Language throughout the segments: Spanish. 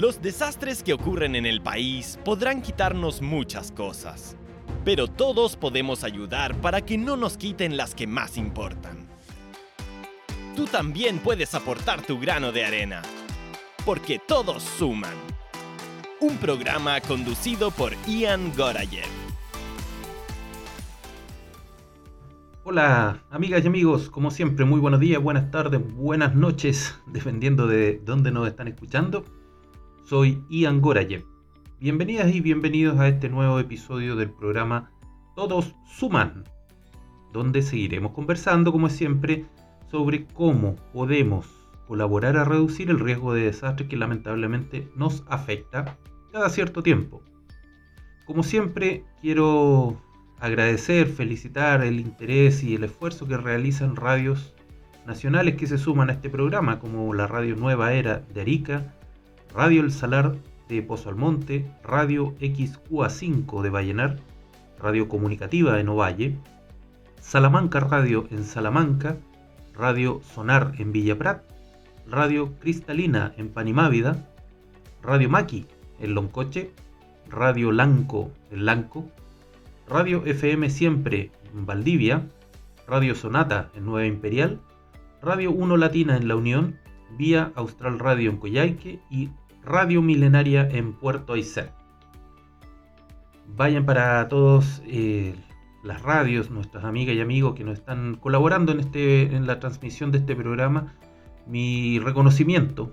Los desastres que ocurren en el país podrán quitarnos muchas cosas, pero todos podemos ayudar para que no nos quiten las que más importan. Tú también puedes aportar tu grano de arena, porque todos suman. Un programa conducido por Ian Gorayev. Hola, amigas y amigos, como siempre, muy buenos días, buenas tardes, buenas noches, dependiendo de dónde nos están escuchando. Soy Ian Gorayev. Bienvenidas y bienvenidos a este nuevo episodio del programa Todos Suman, donde seguiremos conversando, como siempre, sobre cómo podemos colaborar a reducir el riesgo de desastre que lamentablemente nos afecta cada cierto tiempo. Como siempre, quiero agradecer, felicitar el interés y el esfuerzo que realizan radios nacionales que se suman a este programa, como la Radio Nueva Era de Arica, Radio El Salar de Pozo Almonte, Radio XQA5 de Vallenar, Radio Comunicativa en Ovalle, Salamanca Radio en Salamanca, Radio Sonar en Villa Prat, Radio Cristalina en Panimávida, Radio Maki en Loncoche, Radio Lanco en Lanco, Radio FM Siempre en Valdivia, Radio Sonata en Nueva Imperial, Radio 1 Latina en La Unión, Vía Austral Radio en Coyhaique y Radio Milenaria en Puerto Aysén. Vayan para todos eh, las radios, nuestras amigas y amigos que nos están colaborando en, este, en la transmisión de este programa, mi reconocimiento,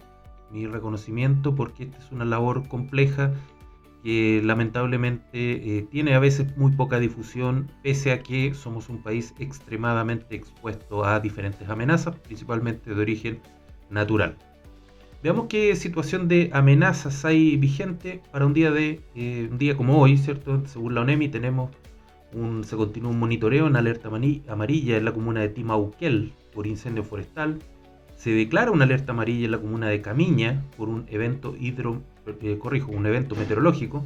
mi reconocimiento porque esta es una labor compleja que lamentablemente eh, tiene a veces muy poca difusión, pese a que somos un país extremadamente expuesto a diferentes amenazas, principalmente de origen natural. Veamos qué situación de amenazas hay vigente para un día de eh, un día como hoy, ¿cierto? Según la ONEMI tenemos un, se continúa un monitoreo en alerta amarilla en la comuna de Timauquel por incendio forestal. Se declara una alerta amarilla en la comuna de Camiña por un evento hidro eh, corrijo, un evento meteorológico.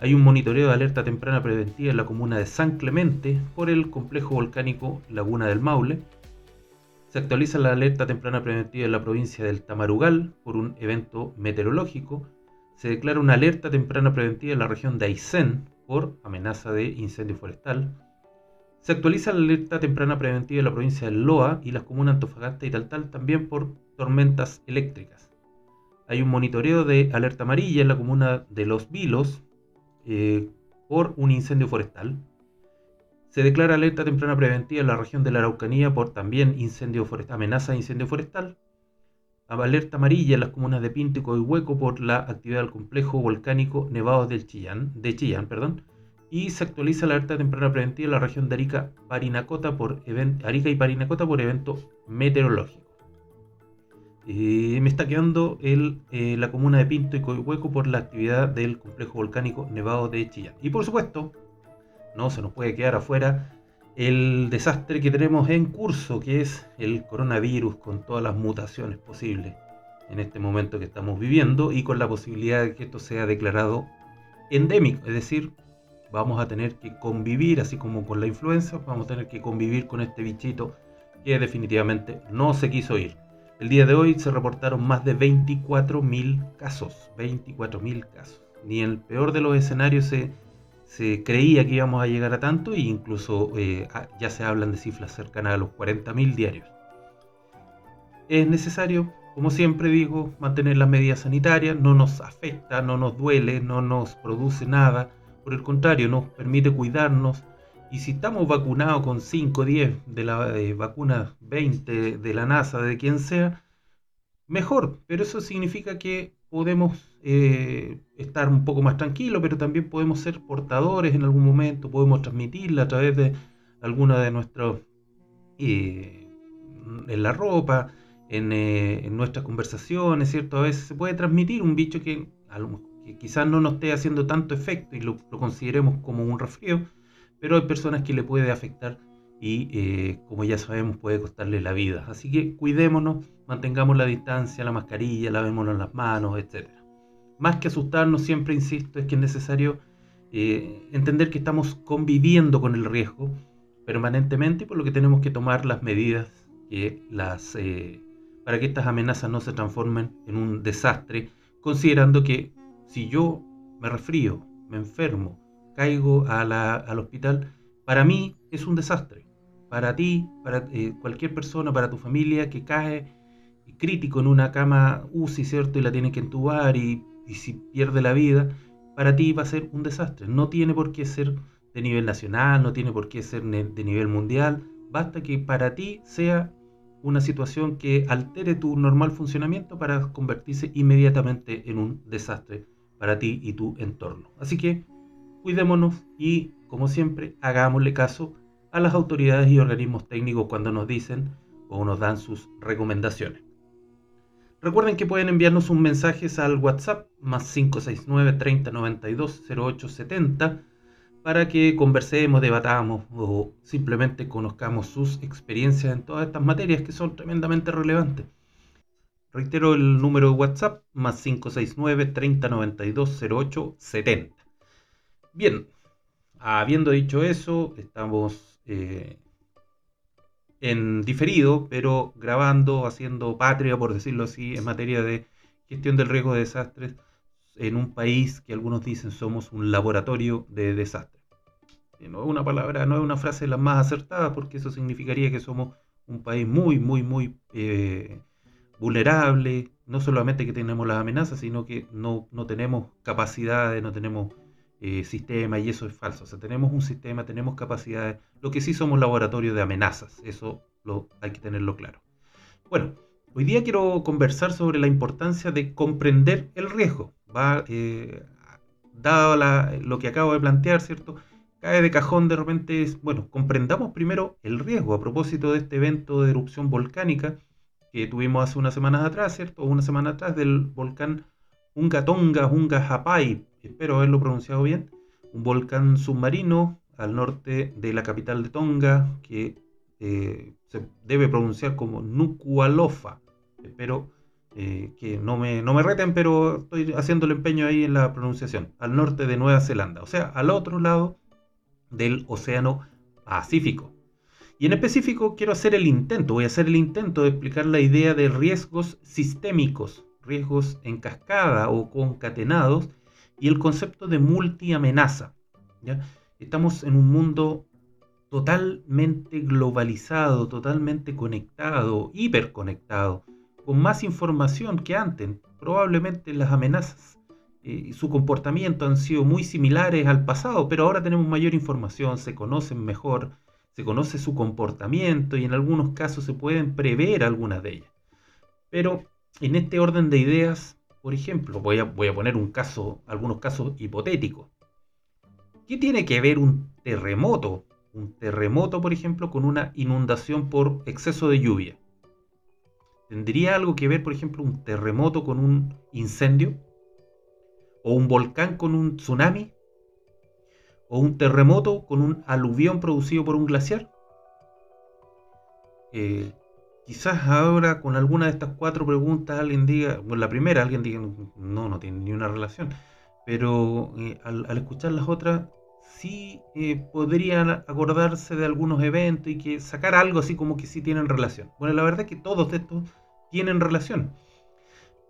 Hay un monitoreo de alerta temprana preventiva en la comuna de San Clemente por el complejo volcánico Laguna del Maule. Se actualiza la alerta temprana preventiva en la provincia del Tamarugal por un evento meteorológico. Se declara una alerta temprana preventiva en la región de Aysén por amenaza de incendio forestal. Se actualiza la alerta temprana preventiva en la provincia del Loa y las comunas Antofagasta y Taltal también por tormentas eléctricas hay un monitoreo de alerta amarilla en la comuna de Los Vilos eh, por un incendio forestal. Se declara alerta temprana preventiva en la región de la Araucanía por también amenaza de incendio forestal. Alerta amarilla en las comunas de Pinto y Hueco por la actividad del complejo volcánico Nevados del Chillán, de Chillán. Perdón. Y se actualiza la alerta temprana preventiva en la región de Arica y Parinacota por evento meteorológico. Eh, me está quedando el, eh, la comuna de Pinto y Coihueco por la actividad del complejo volcánico Nevado de Chillán. Y por supuesto, no se nos puede quedar afuera el desastre que tenemos en curso, que es el coronavirus con todas las mutaciones posibles en este momento que estamos viviendo y con la posibilidad de que esto sea declarado endémico, es decir, vamos a tener que convivir, así como con la influenza, vamos a tener que convivir con este bichito que definitivamente no se quiso ir. El día de hoy se reportaron más de 24.000 casos, 24.000 casos. Ni el peor de los escenarios se, se, creía que íbamos a llegar a tanto e incluso eh, ya se hablan de cifras cercanas a los 40.000 diarios. Es necesario, como siempre digo, mantener las medidas sanitarias, no nos afecta, no nos duele, no nos produce nada, por el contrario, nos permite cuidarnos, y si estamos vacunados con 5, 10 de la vacuna 20 de la NASA, de quien sea, mejor. Pero eso significa que podemos eh, estar un poco más tranquilos, pero también podemos ser portadores en algún momento, podemos transmitirla a través de alguna de nuestros... Eh, en la ropa, eh, en, nuestras conversaciones, ¿cierto? A veces se puede transmitir un bicho que, quizás no nos esté haciendo tanto efecto y lo, lo consideremos como un resfrío, pero hay personas que le puede afectar y eh, como ya sabemos puede costarle la vida. Así que cuidémonos, mantengamos la distancia, la mascarilla, lavémonos las manos, etc. Más que asustarnos, siempre insisto, es que es necesario eh, entender que estamos conviviendo con el riesgo permanentemente por lo que tenemos que tomar las medidas que las, eh, para que estas amenazas no se transformen en un desastre considerando que si yo me resfrío, me enfermo, caigo al hospital, para mí es un desastre. Para ti, para eh, cualquier persona, para tu familia que cae crítico en una cama UCI, ¿cierto? Y la tienen que entubar y, y si pierde la vida, para ti va a ser un desastre. No tiene por qué ser de nivel nacional, no tiene por qué ser de nivel mundial. Basta que para ti sea una situación que altere tu normal funcionamiento para convertirse inmediatamente en un desastre para ti y tu entorno. Así que cuidémonos y, como siempre, hagámosle caso a las autoridades y organismos técnicos cuando nos dicen o nos dan sus recomendaciones. Recuerden que pueden enviarnos un mensaje al WhatsApp más 569 3092 0870 para que conversemos, debatamos o simplemente conozcamos sus experiencias en todas estas materias que son tremendamente relevantes. Reitero el número de WhatsApp más 569 3092 0870. Bien, habiendo dicho eso, estamos eh, en diferido, pero grabando, haciendo patria, por decirlo así, en materia de gestión del riesgo de desastres en un país que algunos dicen somos un laboratorio de desastres. No es una palabra, no es una frase las más acertadas, porque eso significaría que somos un país muy, muy, muy eh, vulnerable, no solamente que tenemos las amenazas, sino que no, no tenemos capacidades, no tenemos eh, sistema y eso es falso. O sea, tenemos un sistema, tenemos capacidades. Lo que sí somos laboratorio de amenazas, eso lo, hay que tenerlo claro. Bueno, hoy día quiero conversar sobre la importancia de comprender el riesgo. Eh, dado lo que acabo de plantear, ¿cierto? Cae de cajón de repente, bueno, comprendamos primero el riesgo a propósito de este evento de erupción volcánica que tuvimos hace unas semanas atrás, ¿cierto? Una semana atrás del volcán Unga Tonga, Unga Hapai, espero haberlo pronunciado bien, un volcán submarino al norte de la capital de Tonga que eh, se debe pronunciar como Nuku'alofa. Espero eh, que no me, no me reten, pero estoy haciendo el empeño ahí en la pronunciación. Al norte de Nueva Zelanda, o sea, al otro lado del Océano Pacífico. Y en específico quiero hacer el intento, voy a hacer el intento de explicar la idea de riesgos sistémicos riesgos en cascada o concatenados, y el concepto de multiamenaza. ¿ya? Estamos en un mundo totalmente globalizado, totalmente conectado, hiperconectado, con más información que antes. Probablemente las amenazas y eh, su comportamiento han sido muy similares al pasado, pero ahora tenemos mayor información, se conocen mejor, se conoce su comportamiento y en algunos casos se pueden prever algunas de ellas. Pero en este orden de ideas, por ejemplo, voy a, poner un caso, algunos casos hipotéticos. ¿Qué tiene que ver un terremoto? Un terremoto, por ejemplo, con una inundación por exceso de lluvia. ¿Tendría algo que ver, por ejemplo, un terremoto con un incendio? ¿O un volcán con un tsunami? ¿O un terremoto con un aluvión producido por un glaciar? Eh, quizás ahora con alguna de estas cuatro preguntas alguien diga, bueno, la primera alguien diga, no, no tiene ni una relación, pero eh, al, escuchar las otras, sí eh, podrían acordarse de algunos eventos y que sacar algo así como que sí tienen relación. Bueno, la verdad es que todos estos tienen relación,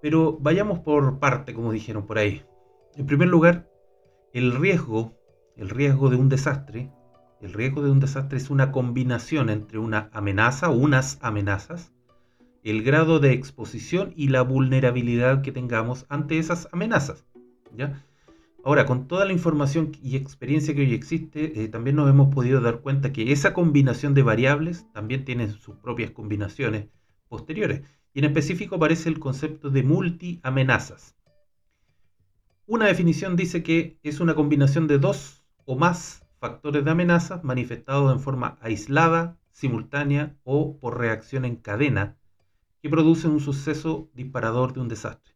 pero vayamos por parte, como dijeron por ahí. En primer lugar, el riesgo, el riesgo de un desastre, el riesgo de un desastre es una combinación entre una amenaza o unas amenazas, el grado de exposición y la vulnerabilidad que tengamos ante esas amenazas. ¿ya? Ahora, con toda la información y experiencia que hoy existe, eh, también nos hemos podido dar cuenta que esa combinación de variables también tiene sus propias combinaciones posteriores. Y en específico aparece el concepto de multi-amenazas. Una definición dice que es una combinación de dos o más factores de amenaza manifestados en forma aislada, simultánea o por reacción en cadena que producen un suceso disparador de un desastre.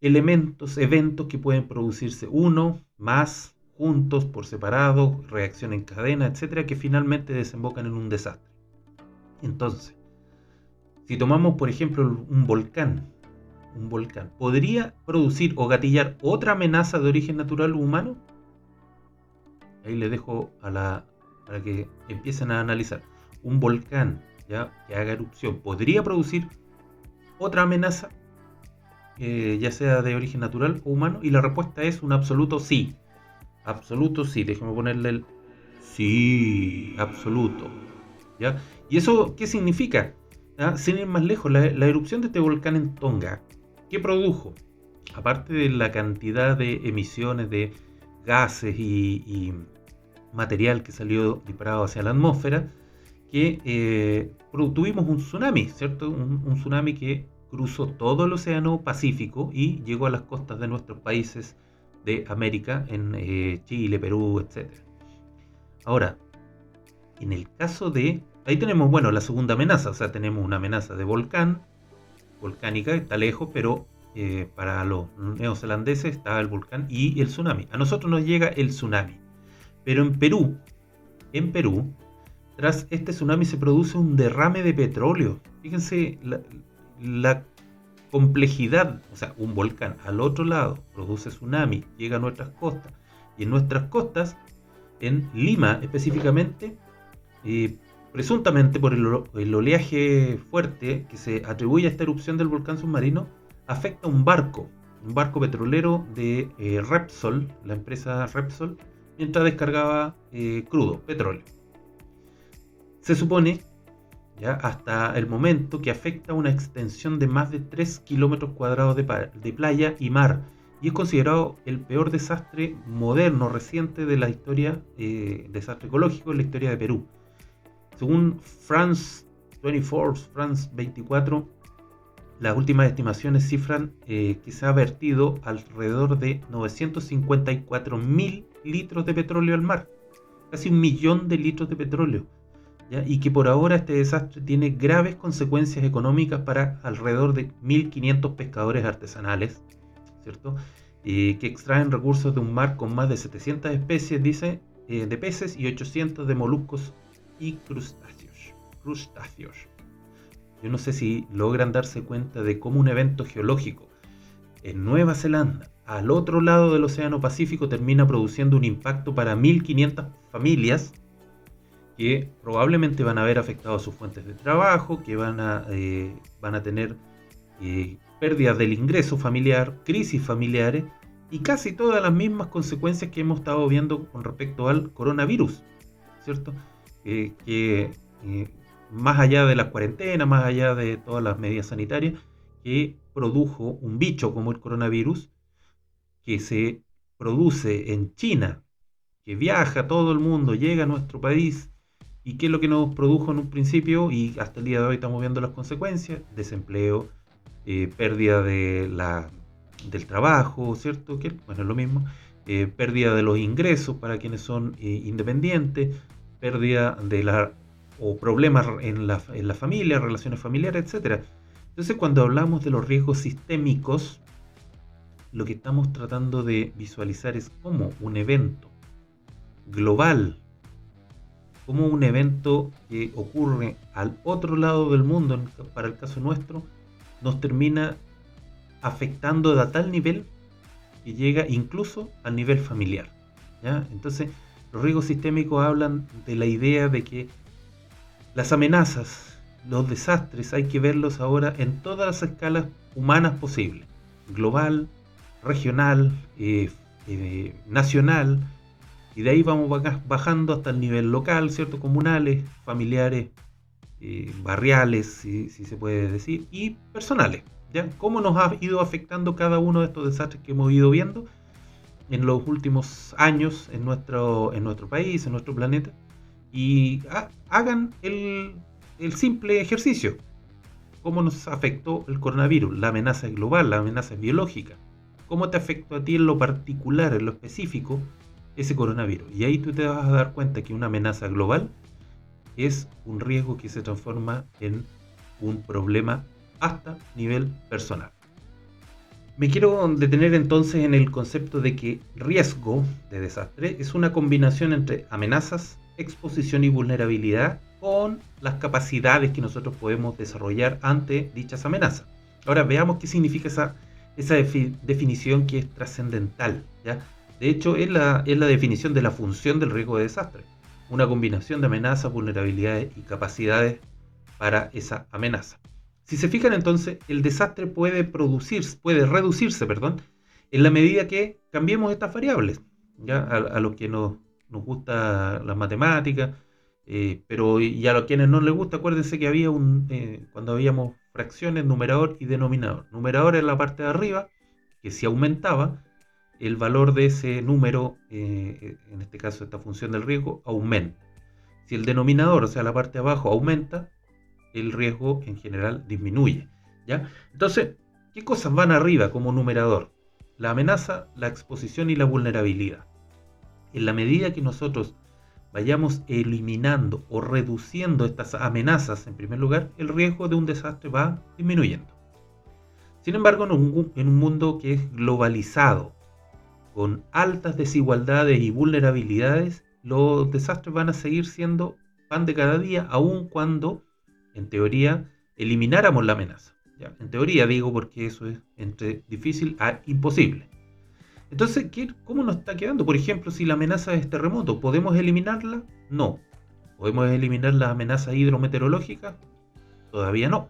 Elementos, eventos que pueden producirse uno, más, juntos, por separado, reacción en cadena, etcétera, que finalmente desembocan en un desastre. Entonces, si tomamos por ejemplo un volcán, un volcán, ¿podría producir o gatillar otra amenaza de origen natural humano? Ahí les dejo a la, para que empiecen a analizar. Un volcán ¿ya? que haga erupción podría producir otra amenaza. eh, ya sea de origen natural o humano? Y la respuesta es un absoluto sí. Absoluto sí. Déjame ponerle el sí, absoluto. ¿Ya? ¿Y eso qué significa? ¿Ah? Sin ir más lejos, la, erupción de este volcán en Tonga, ¿qué produjo? Aparte de la cantidad de emisiones de gases y, material que salió disparado hacia la atmósfera, que eh, tuvimos un tsunami, ¿cierto? Un, tsunami que cruzó todo el Océano Pacífico y llegó a las costas de nuestros países de América, en eh, Chile, Perú, etc. Ahora, en el caso de Ahí tenemos, bueno, la segunda amenaza, o sea, tenemos una amenaza de volcán, volcánica, está lejos, pero eh, para los neozelandeses está el volcán y el tsunami. A nosotros nos llega el tsunami. Pero en Perú, en Perú, tras este tsunami se produce un derrame de petróleo. Fíjense la, la complejidad, o sea, un volcán al otro lado produce tsunami, llega a nuestras costas. Y en nuestras costas, en Lima específicamente, eh, presuntamente por el, oleaje fuerte que se atribuye a esta erupción del volcán submarino, afecta a un barco, un barco petrolero de eh, Repsol, la empresa Repsol, mientras descargaba eh, crudo, petróleo. Se supone, ya hasta el momento, que afecta una extensión de más de 3 kilómetros cuadrados de, playa y mar, y es considerado el peor desastre moderno, reciente de la historia, eh, desastre ecológico en la historia de Perú. Según France 24, France 24, las últimas estimaciones cifran eh, que se ha vertido alrededor de 954 mil litros de petróleo al mar, casi un millón de litros de petróleo, y que por ahora este desastre tiene graves consecuencias económicas para alrededor de 1.500 pescadores artesanales, ¿cierto? Eh, que extraen recursos de un mar con más de 700 especies, dice, eh, de peces y 800 de moluscos y crustáceos. crustáceos. Yo no sé si logran darse cuenta de cómo un evento geológico en Nueva Zelanda, al otro lado del Océano Pacífico, termina produciendo un impacto para 1.500 familias que probablemente van a ver afectados sus fuentes de trabajo, que van a, eh, van a tener eh, pérdidas del ingreso familiar, crisis familiares y casi todas las mismas consecuencias que hemos estado viendo con respecto al coronavirus, ¿cierto? que eh, más allá de la cuarentena, más allá de todas las medidas sanitarias, que produjo un bicho como el coronavirus, que se produce en China, que viaja todo el mundo, llega a nuestro país, y que es lo que nos produjo en un principio, y hasta el día de hoy estamos viendo las consecuencias, desempleo, eh, pérdida de la, del trabajo, ¿cierto? Que bueno, es lo mismo, eh, pérdida de los ingresos para quienes son independientes, pérdida de la o problemas en la, en la familia, relaciones familiares, etc. Entonces cuando hablamos de los riesgos sistémicos, lo que estamos tratando de visualizar es cómo un evento global, como un evento que ocurre al otro lado del mundo, para el caso nuestro, nos termina afectando a tal nivel que llega incluso al nivel familiar. ¿ya? Entonces, los riesgos sistémicos hablan de la idea de que las amenazas, los desastres, hay que verlos ahora en todas las escalas humanas posibles. Global, regional, eh, eh, nacional, y de ahí vamos bajando hasta el nivel local, ¿cierto? Comunales, familiares, eh, barriales, si, si, se puede decir, y personales. ¿ya? ¿Cómo nos ha ido afectando cada uno de estos desastres que hemos ido viendo? en los últimos años en nuestro, en nuestro país, en nuestro planeta, y hagan el, simple ejercicio. ¿Cómo nos afectó el coronavirus? La amenaza global, la amenaza biológica. ¿Cómo te afectó a ti en lo particular, en lo específico, ese coronavirus? Y ahí tú te vas a dar cuenta que una amenaza global es un riesgo que se transforma en un problema hasta nivel personal. Me quiero detener entonces en el concepto de que riesgo de desastre es una combinación entre amenazas, exposición y vulnerabilidad con las capacidades que nosotros podemos desarrollar ante dichas amenazas. Ahora veamos qué significa esa, esa definición que es trascendental. De hecho, es la, es la definición de la función del riesgo de desastre. Una combinación de amenazas, vulnerabilidades y capacidades para esa amenaza. Si se fijan entonces, el desastre puede producirse, puede reducirse, perdón, en la medida que cambiemos estas variables. ¿ya? A, los que nos, nos gusta las matemáticas, eh, pero y a los quienes no les gusta, acuérdense que había un, eh, cuando habíamos fracciones, numerador y denominador. Numerador en la parte de arriba, que si aumentaba, el valor de ese número, eh, en este caso esta función del riesgo, aumenta. Si el denominador, o sea, la parte de abajo, aumenta, el riesgo en general disminuye. ¿ya? Entonces, ¿qué cosas van arriba como numerador? La amenaza, la exposición y la vulnerabilidad. En la medida que nosotros vayamos eliminando o reduciendo estas amenazas, en primer lugar, el riesgo de un desastre va disminuyendo. Sin embargo, en un, mundo que es globalizado, con altas desigualdades y vulnerabilidades, los desastres van a seguir siendo pan de cada día, aun cuando en teoría, elimináramos la amenaza. En teoría digo porque eso es entre difícil a imposible. Entonces, ¿qué, ¿cómo nos está quedando? Por ejemplo, si la amenaza es terremoto, ¿podemos eliminarla? No. ¿Podemos eliminar las amenazas hidrometeorológicas? Todavía no.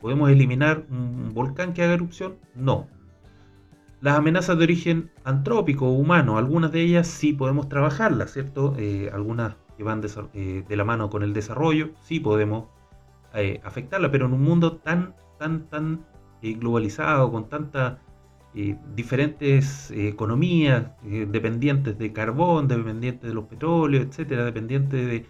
¿Podemos eliminar un volcán que haga erupción? No. Las amenazas de origen antrópico o humano, algunas de ellas sí podemos trabajarlas, ¿cierto? Eh, algunas que van de, eh, de, la mano con el desarrollo, sí podemos eh, afectarla, pero en un mundo tan, tan, tan eh, globalizado, con tantas eh, diferentes economías, dependientes de carbón, dependientes de los petróleos, etcétera, dependientes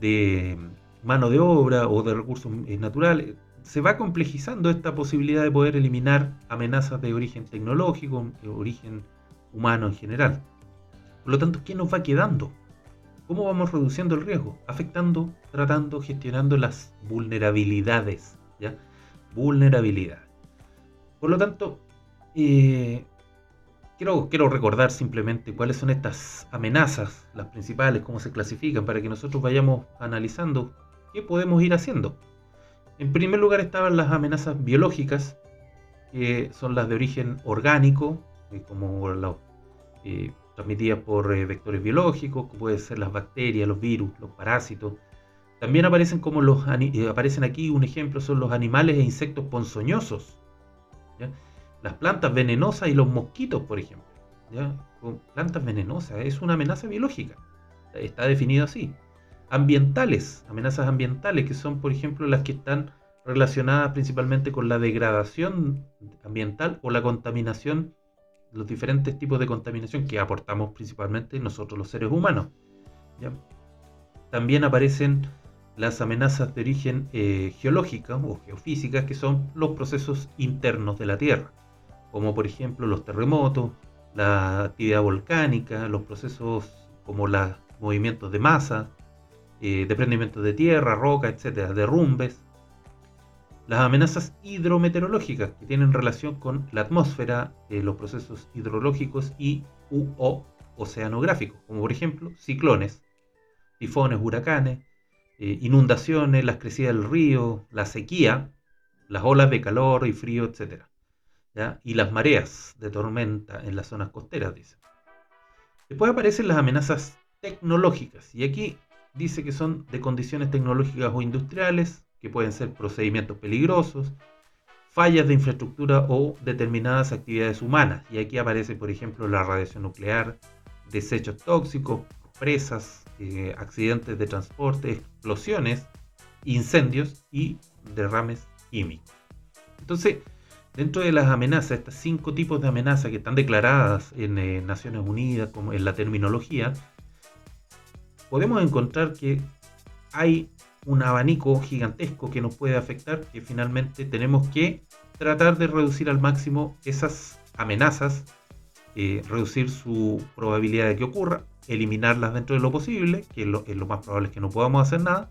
de, mano de obra o de recursos naturales, se va complejizando esta posibilidad de poder eliminar amenazas de origen tecnológico, de origen humano en general. Por lo tanto, ¿qué nos va quedando? ¿Cómo vamos reduciendo el riesgo? Afectando, tratando, gestionando las vulnerabilidades. ¿ya? Vulnerabilidad. Por lo tanto, eh, quiero, recordar simplemente cuáles son estas amenazas, las principales, cómo se clasifican, para que nosotros vayamos analizando qué podemos ir haciendo. En primer lugar estaban las amenazas biológicas, que son las de origen orgánico, eh, como eh, transmitidas por eh, vectores biológicos, como pueden ser las bacterias, los virus, los parásitos. También aparecen como los aparecen aquí un ejemplo son los animales e insectos ponzoñosos, las plantas venenosas y los mosquitos, por ejemplo. Plantas venenosas es una amenaza biológica, está definido así. Ambientales, amenazas ambientales que son, por ejemplo, las que están relacionadas principalmente con la degradación ambiental o la contaminación los diferentes tipos de contaminación que aportamos principalmente nosotros los seres humanos. También aparecen las amenazas de origen eh, geológica o geofísica, que son los procesos internos de la Tierra, como por ejemplo los terremotos, la actividad volcánica, los procesos como los movimientos de masa, eh, desprendimientos de tierra, roca, etcétera, derrumbes, las amenazas hidrometeorológicas que tienen relación con la atmósfera, eh, los procesos hidrológicos y o oceanográficos, como por ejemplo ciclones, tifones, huracanes, eh, inundaciones, las crecidas del río, la sequía, las olas de calor y frío, Y las mareas de tormenta en las zonas costeras, dice. Después aparecen las amenazas tecnológicas, y aquí dice que son de condiciones tecnológicas o industriales, que pueden ser procedimientos peligrosos, fallas de infraestructura o determinadas actividades humanas. Y aquí aparece, por ejemplo, la radiación nuclear, desechos tóxicos, presas, eh, accidentes de transporte, explosiones, incendios y derrames químicos. Entonces, dentro de las amenazas, estas cinco tipos de amenazas que están declaradas en eh, Naciones Unidas, como en la terminología, podemos encontrar que hay un abanico gigantesco que nos puede afectar, que finalmente tenemos que tratar de reducir al máximo esas amenazas, eh, reducir su probabilidad de que ocurra, eliminarlas dentro de lo posible, que lo, lo más probable es que no podamos hacer nada,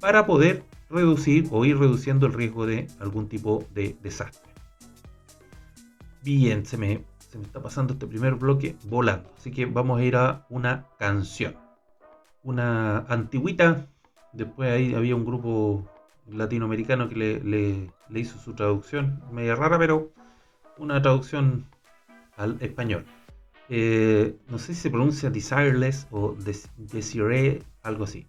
para poder reducir o ir reduciendo el riesgo de algún tipo de desastre. Bien, se me, se me está pasando este primer bloque volando, así que vamos a ir a una canción. Una antigüita Después ahí había un grupo latinoamericano que le, hizo su traducción, media rara, pero una traducción al español. Eh, no sé si se pronuncia Desireless o Desiree, algo así.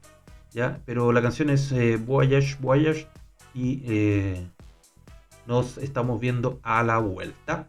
¿ya? Pero la canción es eh, Voyage, Voyage y eh, nos estamos viendo a la vuelta.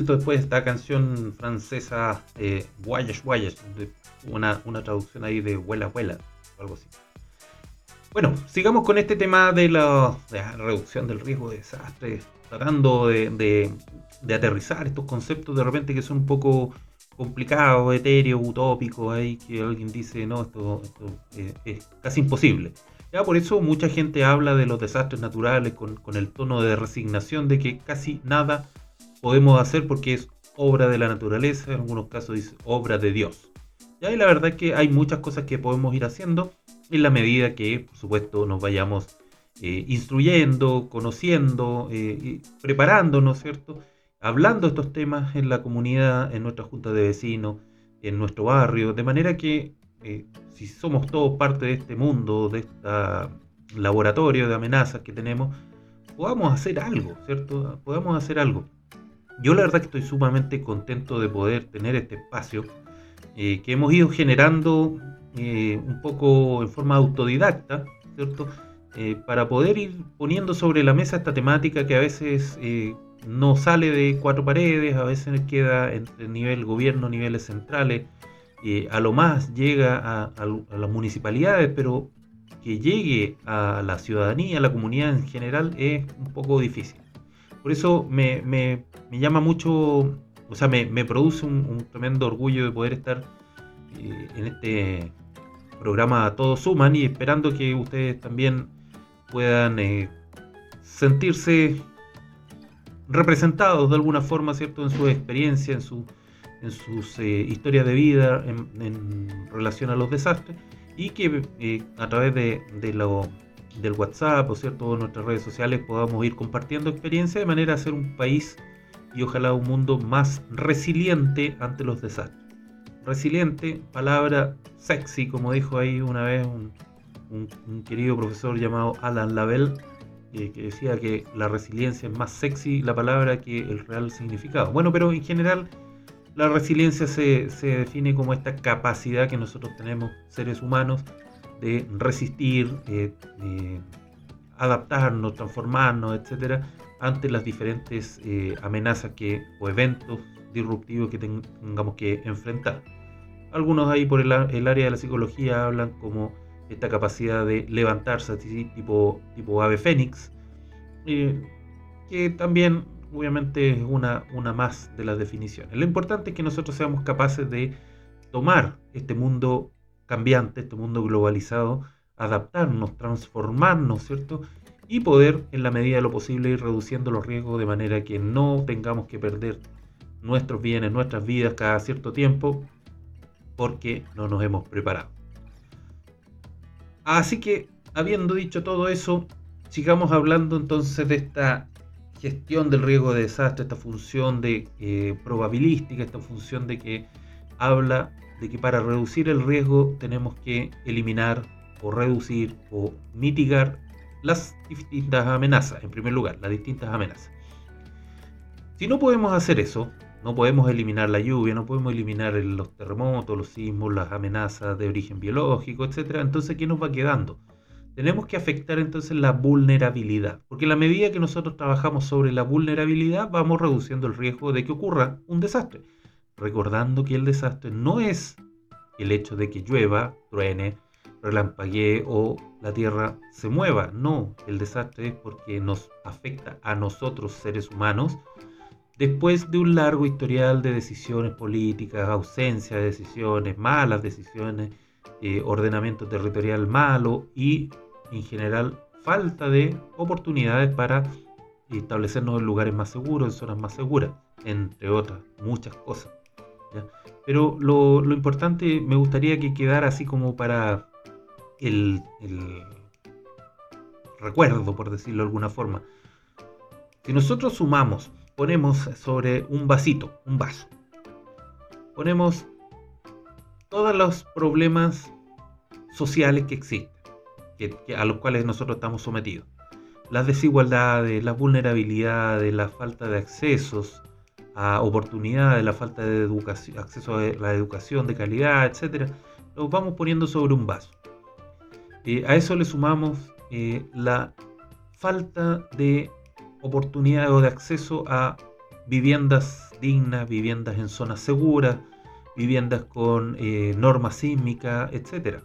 Después de esta canción francesa eh, Voyage Voyage, una, una traducción ahí de Vuela Vuela, o algo así. Bueno, sigamos con este tema de la, reducción del riesgo de desastre, tratando de, aterrizar estos conceptos de repente que son un poco complicados, etéreos, utópicos, ahí que alguien dice, no, esto, eh, es casi imposible. Ya por eso mucha gente habla de los desastres naturales con, con, el tono de resignación de que casi nada podemos hacer porque es obra de la naturaleza, en algunos casos dice obra de Dios. Y la verdad es que hay muchas cosas que podemos ir haciendo en la medida que, por supuesto, nos vayamos eh, instruyendo, conociendo, eh, preparándonos, ¿cierto? Hablando estos temas en la comunidad, en nuestra junta de vecinos, en nuestro barrio, de manera que si somos todos parte de este mundo, de este laboratorio de amenazas que tenemos, podamos hacer algo, ¿cierto? Podamos hacer algo. Yo la verdad que estoy sumamente contento de poder tener este espacio que hemos ido generando un poco en forma autodidacta, ¿cierto? Eh, para poder ir poniendo sobre la mesa esta temática que a veces eh, no sale de cuatro paredes, a veces queda entre nivel gobierno, niveles centrales, eh, a lo más llega a, las municipalidades, pero que llegue a la ciudadanía, a la comunidad en general, es un poco difícil. Por eso me, me, llama mucho, o sea, me, produce un, tremendo orgullo de poder estar en este programa Todos Suman y esperando que ustedes también puedan eh, sentirse representados de alguna forma, ¿cierto? En su experiencia, en, su, en sus eh, historias de vida en, relación a los desastres y que eh, a través de, lo, del WhatsApp o cierto, nuestras redes sociales podamos ir compartiendo experiencia de manera a ser un país y ojalá un mundo más resiliente ante los desastres. Resiliente, palabra sexy, como dijo ahí una vez un, querido profesor llamado Alan Lavelle, eh, que decía que la resiliencia es más sexy la palabra que el real significado. Bueno, pero en general la resiliencia se, define como esta capacidad que nosotros tenemos, seres humanos, de resistir, adaptarnos, transformarnos, etcétera, ante las diferentes eh, amenazas que, o eventos disruptivos que tengamos que enfrentar. Algunos ahí por el, el área de la psicología hablan como esta capacidad de levantarse tipo, tipo ave fénix, eh, que también obviamente es una, una más de las definiciones. Lo importante es que nosotros seamos capaces de tomar este mundo cambiante, este mundo globalizado, adaptarnos, transformarnos, ¿cierto? Y poder, en la medida de lo posible, ir reduciendo los riesgos de manera que no tengamos que perder nuestros bienes, nuestras vidas cada cierto tiempo, porque no nos hemos preparado. Así que, habiendo dicho todo eso, sigamos hablando entonces de esta gestión del riesgo de desastre, esta función de eh, probabilística, esta función de que habla de que para reducir el riesgo tenemos que eliminar o reducir o mitigar las distintas amenazas, en primer lugar, las distintas amenazas. Si no podemos hacer eso, no podemos eliminar la lluvia, no podemos eliminar los terremotos, los sismos, las amenazas de origen biológico, etc. Entonces, ¿qué nos va quedando? Tenemos que afectar entonces la vulnerabilidad, porque la medida que nosotros trabajamos sobre la vulnerabilidad, vamos reduciendo el riesgo de que ocurra un desastre. Recordando que el desastre no es el hecho de que llueva, truene, relampaguee o la tierra se mueva. No, el desastre es porque nos afecta a nosotros seres humanos después de un largo historial de decisiones políticas, ausencia de decisiones, malas decisiones, eh, ordenamiento territorial malo y en general falta de oportunidades para establecernos en lugares más seguros, en zonas más seguras, entre otras muchas cosas. Pero lo, importante me gustaría que quedara así como para el recuerdo, por decirlo de alguna forma. Si nosotros sumamos ponemos sobre un vasito, un vaso. Ponemos todos los problemas sociales que existen, a los cuales nosotros estamos sometidos. Las desigualdades, las vulnerabilidades, la falta de accesos a oportunidades, la falta de educación, acceso a la educación de calidad, etc. Los vamos poniendo sobre un vaso. Eh, a eso le sumamos eh, la falta de oportunidad o de acceso a viviendas dignas, viviendas en zonas seguras, viviendas con eh, normas sísmicas, etc.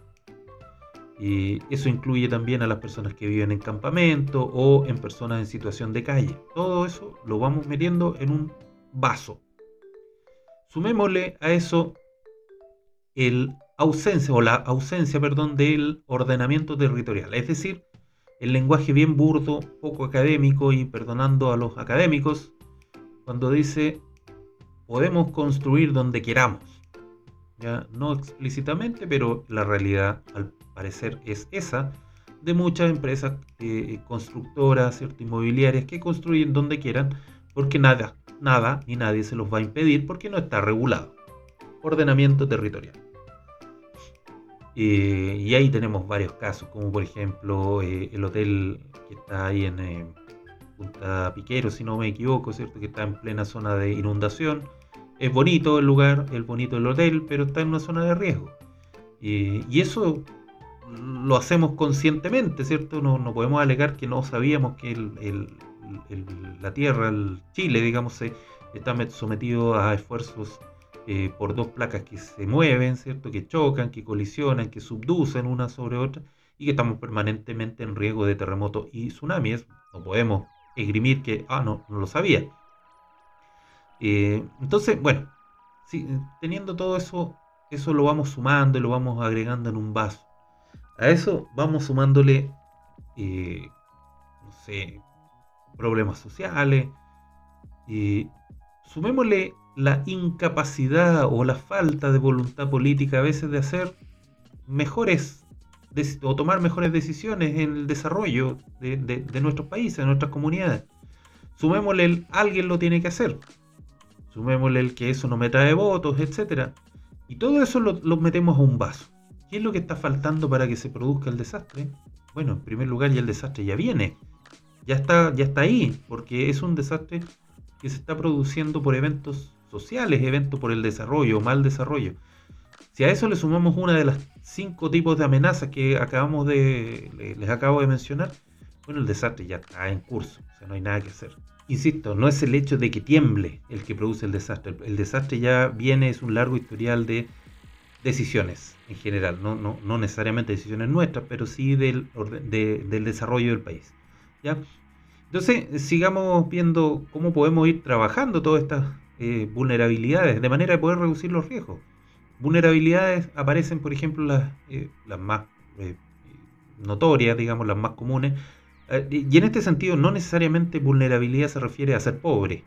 Y eso incluye también a las personas que viven en campamento o en personas en situación de calle. Todo eso lo vamos metiendo en un vaso. Sumémosle a eso el ausencia o la ausencia, perdón, del ordenamiento territorial, es decir, el lenguaje bien burdo, poco académico y perdonando a los académicos, cuando dice podemos construir donde queramos. Ya no explícitamente, pero la realidad al parecer es esa, de muchas empresas eh, constructoras, ¿cierto? inmobiliarias que construyen donde quieran, porque nada, nada ni nadie se los va a impedir porque no está regulado. Ordenamiento territorial. Eh, y ahí tenemos varios casos, como por ejemplo eh, el hotel que está ahí en Punta Piquero, si no me equivoco, ¿cierto? que está en plena zona de inundación. Es bonito el lugar, es bonito el hotel, pero está en una zona de riesgo. y eso lo hacemos conscientemente, ¿cierto? No, podemos alegar que no sabíamos que la Tierra, el Chile, digamos, está sometido a esfuerzos eh, por dos placas que se mueven, ¿cierto? Que chocan, que colisionan, que subducen una sobre otra y que estamos permanentemente en riesgo de terremotos y tsunamis. No podemos esgrimir que, ah, no, no lo sabía. Eh, entonces, bueno, teniendo todo eso, eso lo vamos sumando y lo vamos agregando en un vaso. A eso vamos sumándole, eh, no sé, problemas sociales. y sumémosle la incapacidad o la falta de voluntad política a veces de hacer mejores o tomar mejores decisiones en el desarrollo de, nuestros países, de nuestras comunidades. Sumémosle el alguien lo tiene que hacer. Sumémosle el que eso no me trae votos, etc. Y todo eso lo metemos a un vaso. ¿Qué es lo que está faltando para que se produzca el desastre? Bueno, en primer lugar ya el desastre ya viene, ya está, ya está ahí, porque es un desastre que se está produciendo por eventos sociales, eventos por el desarrollo, mal desarrollo. Si a eso le sumamos una de las cinco tipos de amenazas que acabamos de, les acabo de mencionar, bueno, el desastre ya está en curso, no hay nada que hacer. Insisto, no es el hecho de que tiemble el que produce el desastre, el desastre ya viene, es un largo historial de decisiones en general, no, no, no necesariamente decisiones nuestras, pero sí del, del desarrollo del país. ¿ya? Entonces, sigamos viendo cómo podemos ir trabajando todas estas eh, vulnerabilidades de manera de poder reducir los riesgos. Vulnerabilidades aparecen, por ejemplo, las, eh, las más eh, notorias, digamos, las más comunes. y en este sentido, no necesariamente vulnerabilidad se refiere a ser pobre.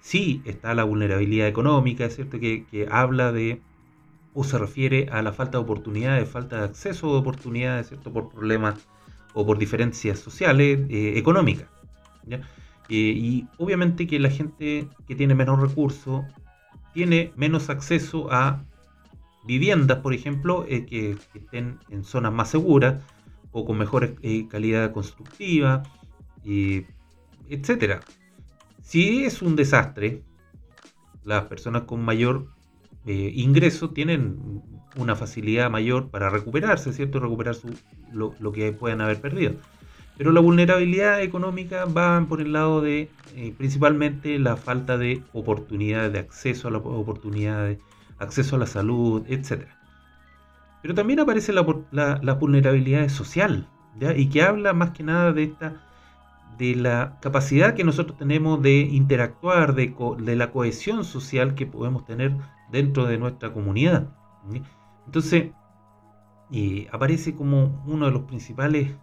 Sí está la vulnerabilidad económica, es cierto que, que habla de o se refiere a la falta de oportunidades, falta de acceso a oportunidades, ¿cierto? Por problemas o por diferencias sociales, eh, económicas. Eh, y obviamente que la gente que tiene menos recursos tiene menos acceso a viviendas, por ejemplo, eh, que, estén en zonas más seguras o con mejor calidad constructiva, etc. Si es un desastre, las personas con mayor ingreso tienen una facilidad mayor para recuperarse, ¿cierto? Recuperar su, lo, que puedan haber perdido. Pero la vulnerabilidad económica va por el lado de eh, principalmente la falta de oportunidades, de acceso a la oportunidad, de acceso a la salud, etc. Pero también aparece la, la, vulnerabilidad social, ¿ya? y que habla más que nada de esta de la capacidad que nosotros tenemos de interactuar, de, de la cohesión social que podemos tener dentro de nuestra comunidad. Entonces, aparece como uno de los principales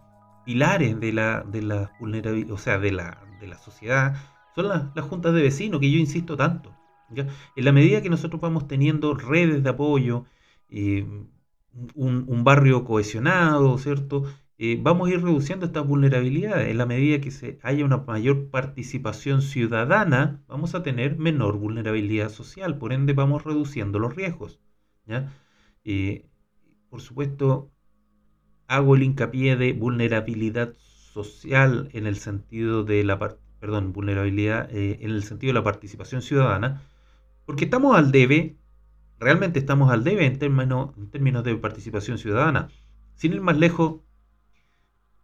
pilares de la, de la vulnerabilidad, o sea, de la, de la sociedad, son las, juntas de vecinos, que yo insisto tanto. En la medida que nosotros vamos teniendo redes de apoyo, eh, un, un, barrio cohesionado, ¿cierto? Eh, vamos a ir reduciendo estas vulnerabilidades. En la medida que se haya una mayor participación ciudadana, vamos a tener menor vulnerabilidad social, por ende vamos reduciendo los riesgos. ¿ya? Eh, por supuesto, hago el hincapié de vulnerabilidad social en el sentido de la perdón, vulnerabilidad eh, en el sentido de la participación ciudadana, porque estamos al debe, realmente estamos al debe en términos, de participación ciudadana. Sin ir más lejos,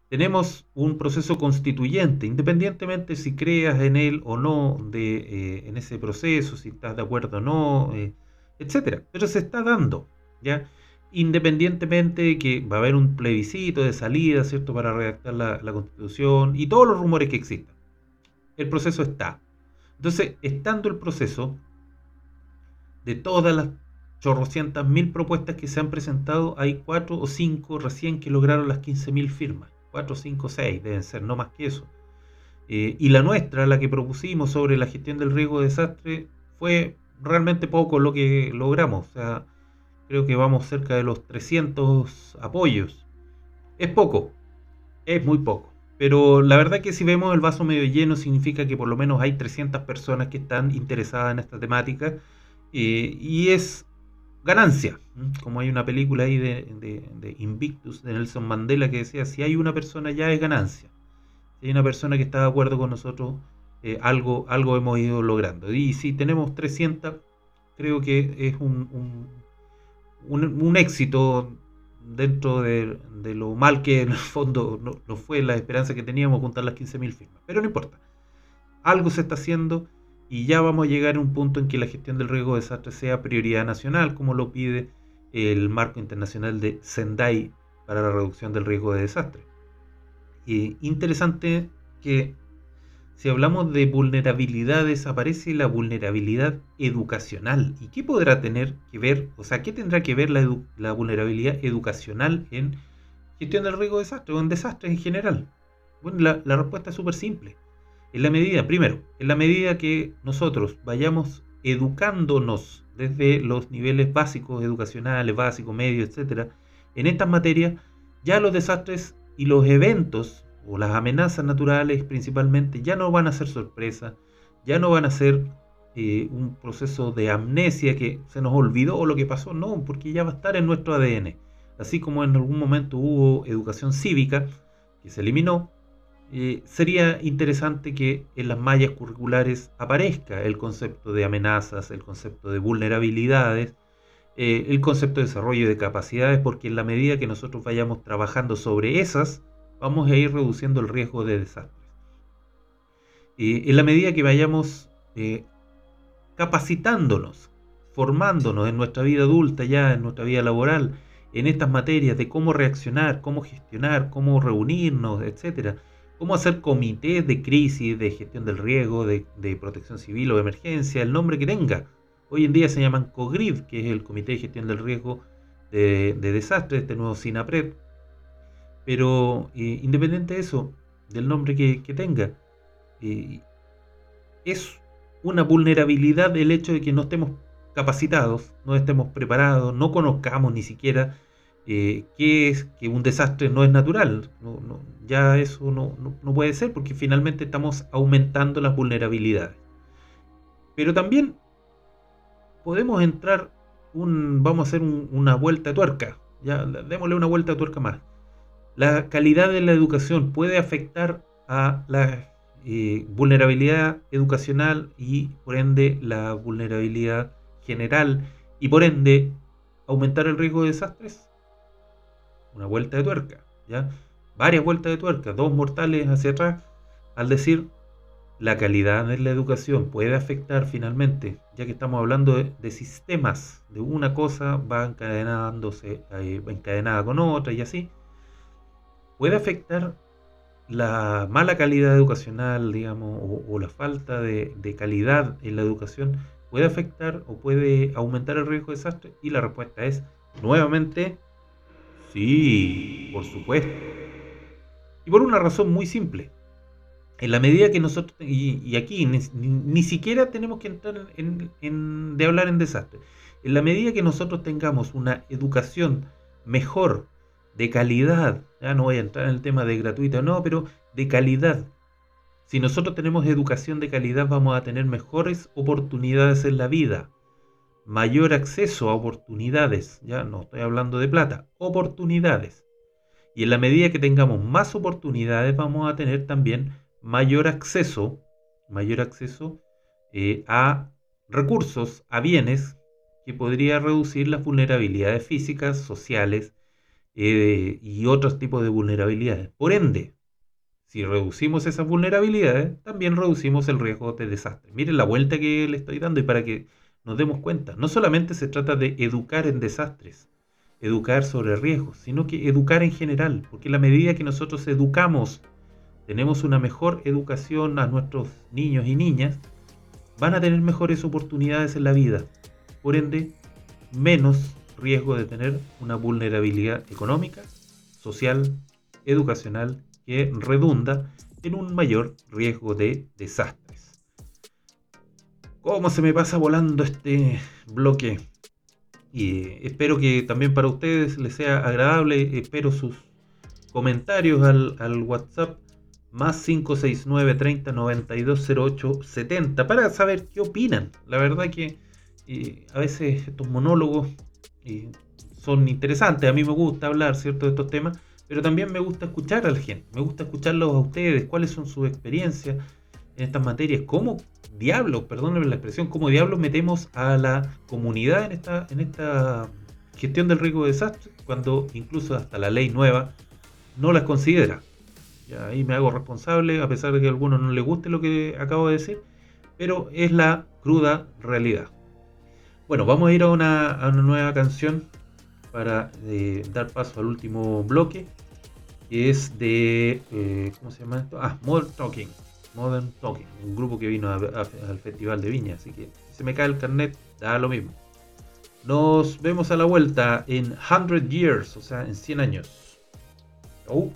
tenemos un proceso constituyente, independientemente si creas en él o no, de, eh, en ese proceso, si estás de acuerdo o no, eh, etcétera. Pero se está dando, Independientemente de que va a haber un plebiscito de salida, ¿cierto?, para redactar la, constitución y todos los rumores que existan. El proceso está. Entonces, estando el proceso, de todas las chorrocientas mil propuestas que se han presentado, hay cuatro o cinco recién que lograron las 15.000 firmas. 4, 5, 6, deben ser, no más que eso. Eh, y la nuestra, la que propusimos sobre la gestión del riesgo de desastre, fue realmente poco lo que logramos. O sea, creo que vamos cerca de los 300 apoyos. Es poco, es muy poco. Pero la verdad que si vemos el vaso medio lleno significa que por lo menos hay 300 personas que están interesadas en esta temática eh, y es ganancia. Como hay una película ahí de, Invictus de Nelson Mandela que decía, si hay una persona ya es ganancia. Si hay una persona que está de acuerdo con nosotros, eh, algo, algo hemos ido logrando. Y si tenemos 300, creo que es un, un éxito dentro de, lo mal que en el fondo no, fue la esperanza que teníamos juntar las 15.000 firmas. Pero no importa. Algo se está haciendo y ya vamos a llegar a un punto en que la gestión del riesgo de desastre sea prioridad nacional, como lo pide el marco internacional de Sendai para la reducción del riesgo de desastre. Y interesante que si hablamos de vulnerabilidades, aparece la vulnerabilidad educacional. ¿Y qué podrá tener que ver, o sea, qué tendrá que ver la, vulnerabilidad educacional en gestión del riesgo de desastre o en desastres en general? Bueno, la, la respuesta es súper simple. En la medida, primero, en la medida que nosotros vayamos educándonos desde los niveles básicos, educacionales, básicos, medios, etcétera, en estas materias, ya los desastres y los eventos o las amenazas naturales principalmente ya no van a ser sorpresa, ya no van a ser eh, un proceso de amnesia que se nos olvidó lo que pasó, no, porque ya va a estar en nuestro ADN. Así como en algún momento hubo educación cívica que se eliminó, eh, sería interesante que en las mallas curriculares aparezca el concepto de amenazas, el concepto de vulnerabilidades, eh, el concepto de desarrollo de capacidades, porque en la medida que nosotros vayamos trabajando sobre esas, vamos a ir reduciendo el riesgo de desastres. en la medida que vayamos eh, capacitándonos, formándonos en nuestra vida adulta, ya en nuestra vida laboral, en estas materias de cómo reaccionar, cómo gestionar, cómo reunirnos, etcétera, cómo hacer comités de crisis, de gestión del riesgo, de, protección civil o de emergencia, el nombre que tenga. Hoy en día se llaman COGRID, que es el Comité de Gestión del Riesgo de, de Desastres, este nuevo SINAPRED, pero eh, independiente de eso, del nombre que, tenga, eh, es una vulnerabilidad el hecho de que no estemos capacitados, no estemos preparados, no conozcamos ni siquiera eh, qué es que un desastre no es natural. ya eso no, puede ser porque finalmente estamos aumentando las vulnerabilidades. Pero también podemos entrar, un, vamos a hacer una vuelta de tuerca. Ya, démosle una vuelta de tuerca más la calidad de la educación puede afectar a la eh, vulnerabilidad educacional y por ende la vulnerabilidad general y por ende aumentar el riesgo de desastres? Una vuelta de tuerca, ¿ya? Varias vueltas de tuerca, dos mortales hacia atrás, al decir la calidad de la educación puede afectar finalmente, ya que estamos hablando de, sistemas, de una cosa va encadenándose, eh, encadenada con otra y así, puede afectar la mala calidad educacional, digamos, o, la falta de, calidad en la educación, puede afectar o puede aumentar el riesgo de desastre? Y la respuesta es, nuevamente, sí, por supuesto. Y por una razón muy simple. En la medida que nosotros, y, aquí ni, siquiera tenemos que entrar en, de hablar en desastre, en la medida que nosotros tengamos una educación mejor, de calidad, ya no voy a entrar en el tema de gratuita, no, pero de calidad. Si nosotros tenemos educación de calidad vamos a tener mejores oportunidades en la vida, mayor acceso a oportunidades, ya no estoy hablando de plata, oportunidades. Y en la medida que tengamos más oportunidades vamos a tener también mayor acceso, mayor acceso eh, a recursos, a bienes que podría reducir las vulnerabilidades físicas, sociales, eh, y otros tipos de vulnerabilidades. Por ende, si reducimos esas vulnerabilidades, también reducimos el riesgo de desastre. Miren la vuelta que le estoy dando y para que nos demos cuenta, no solamente se trata de educar en desastres, educar sobre riesgos, sino que educar en general, porque la medida que nosotros educamos, tenemos una mejor educación a nuestros niños y niñas, van a tener mejores oportunidades en la vida. Por ende, menos riesgo de tener una vulnerabilidad económica, social, educacional que redunda en un mayor riesgo de desastres. ¿Cómo se me pasa volando este bloque? Y espero que también para ustedes les sea agradable, espero sus comentarios al, WhatsApp más 569 30 92 08 70 para saber qué opinan. La verdad que eh, a veces estos monólogos eh, son interesantes. A mí me gusta hablar, ¿cierto?, de estos temas, pero también me gusta escuchar a la gente. Me gusta escucharlos a ustedes, cuáles son sus experiencias en estas materias. ¿Cómo diablos, perdónenme la expresión, cómo diablos metemos a la comunidad en esta, en esta gestión del riesgo de desastre cuando incluso hasta la ley nueva no las considera? Ya ahí me hago responsable, a pesar de que a algunos no les guste lo que acabo de decir, pero es la cruda realidad. Bueno, vamos a ir a una, nueva canción para eh, dar paso al último bloque, que es de, eh, ¿cómo se llama esto? Ah, Modern Talking. Modern Talking, un grupo que vino al Festival de Viña, así que si se me cae el carnet, da lo mismo. Nos vemos a la vuelta en 100 Years, o sea, en 100 años. Oh.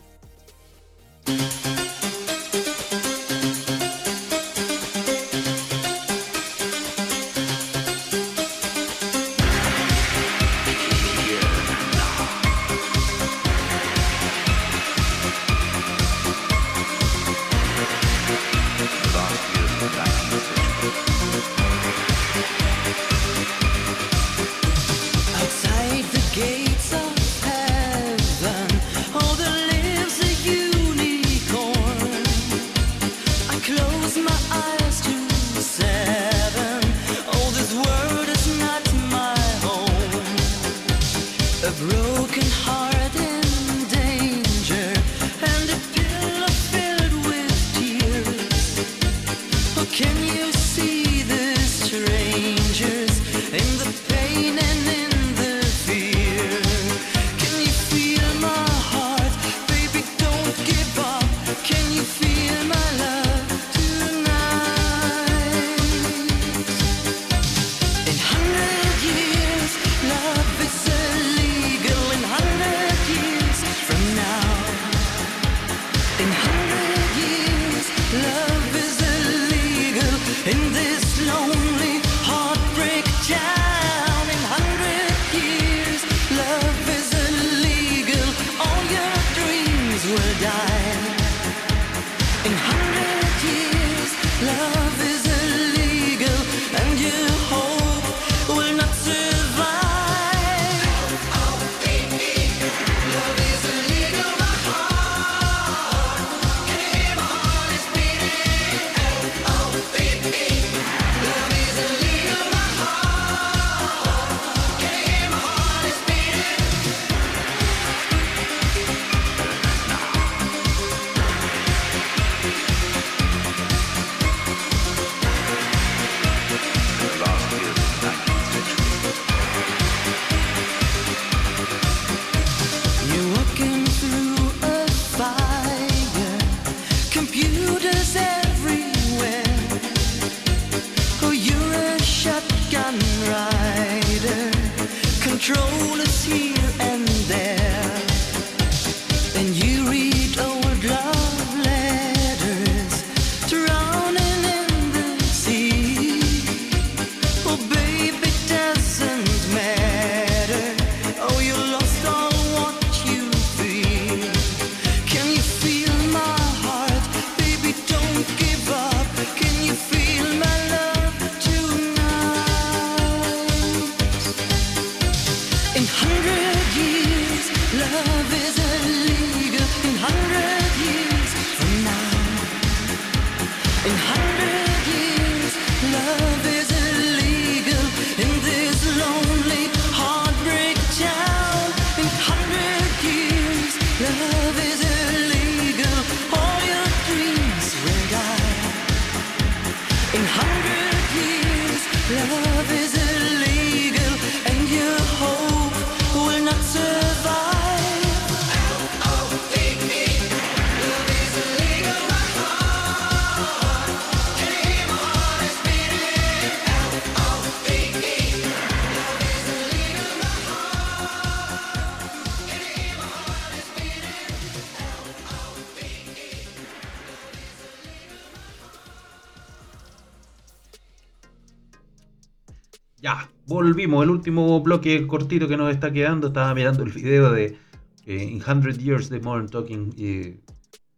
Volvimos, el último bloque cortito que nos está quedando. Estaba mirando el video de In 100 Years de Modern Talking,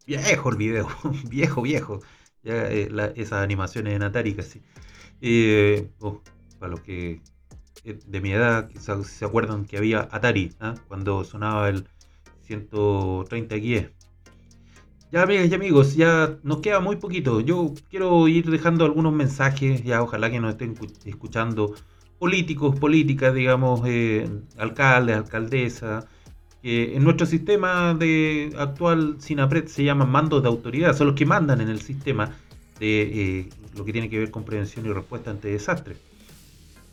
viejo el video, viejo, viejo. Ya, esas animaciones en Atari casi. Oh, para los que de mi edad se acuerdan que había Atari, ¿ah? cuando sonaba el 130 guías. Ya amigas y amigos, ya nos queda muy poquito. Yo quiero ir dejando algunos mensajes, ya ojalá que nos estén escuchando políticos, políticas, digamos, eh, alcaldes, alcaldesas. en nuestro sistema de actual SINAPRED se llaman mandos de autoridad, son los que mandan en el sistema de eh, lo que tiene que ver con prevención y respuesta ante desastres.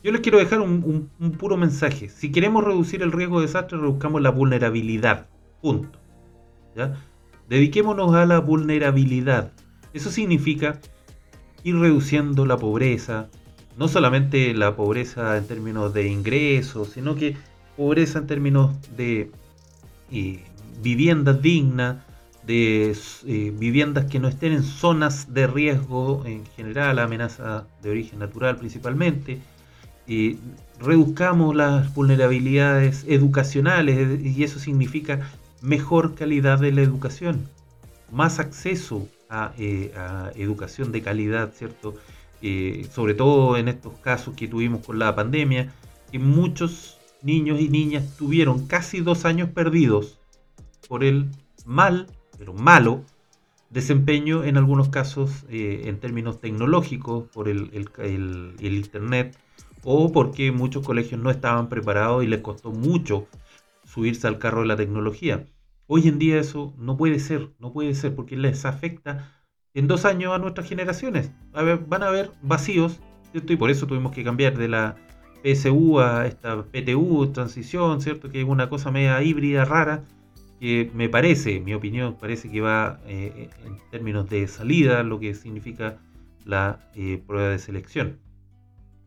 Yo les quiero dejar un, puro mensaje. Si queremos reducir el riesgo de desastre, reduzcamos la vulnerabilidad. Punto. ¿Ya? Dediquémonos a la vulnerabilidad. Eso significa ir reduciendo la pobreza, no solamente la pobreza en términos de ingresos, sino que pobreza en términos de eh, viviendas dignas, de eh, viviendas que no estén en zonas de riesgo en general, amenaza de origen natural principalmente. Eh, reduzcamos las vulnerabilidades educacionales y eso significa mejor calidad de la educación, más acceso a, educación de calidad, ¿cierto? Eh, sobre todo en estos casos que tuvimos con la pandemia, que muchos niños y niñas tuvieron casi dos años perdidos por el mal, pero malo, desempeño en algunos casos eh, en términos tecnológicos, por el, el, el Internet, o porque muchos colegios no estaban preparados y les costó mucho subirse al carro de la tecnología. Hoy en día eso no puede ser, no puede ser, porque les afecta en dos años a nuestras generaciones. van a haber vacíos, ¿cierto? Y por eso tuvimos que cambiar de la PSU a esta PTU, transición, ¿cierto? Que es una cosa media híbrida, rara, que me parece, mi opinión, parece que va eh, en términos de salida, lo que significa la eh, prueba de selección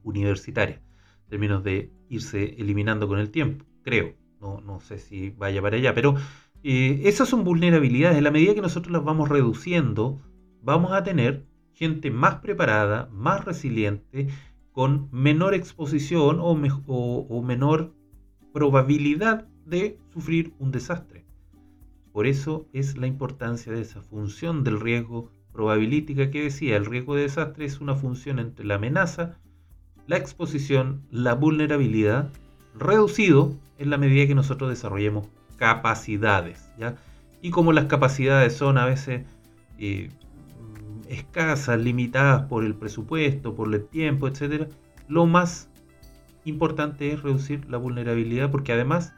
universitaria, en términos de irse eliminando con el tiempo, creo no, sé si vaya para allá, pero eh, esas son vulnerabilidades. En la medida que nosotros las vamos reduciendo, vamos a tener gente más preparada, más resiliente, con menor exposición o, menor probabilidad de sufrir un desastre. Por eso es la importancia de esa función del riesgo probabilística que decía, el riesgo de desastre es una función entre la amenaza, la exposición, la vulnerabilidad, reducido en la medida que nosotros desarrollemos capacidades. ¿ya? Y como las capacidades son a veces eh, escasas, limitadas por el presupuesto, por el tiempo, etc., lo más importante es reducir la vulnerabilidad porque además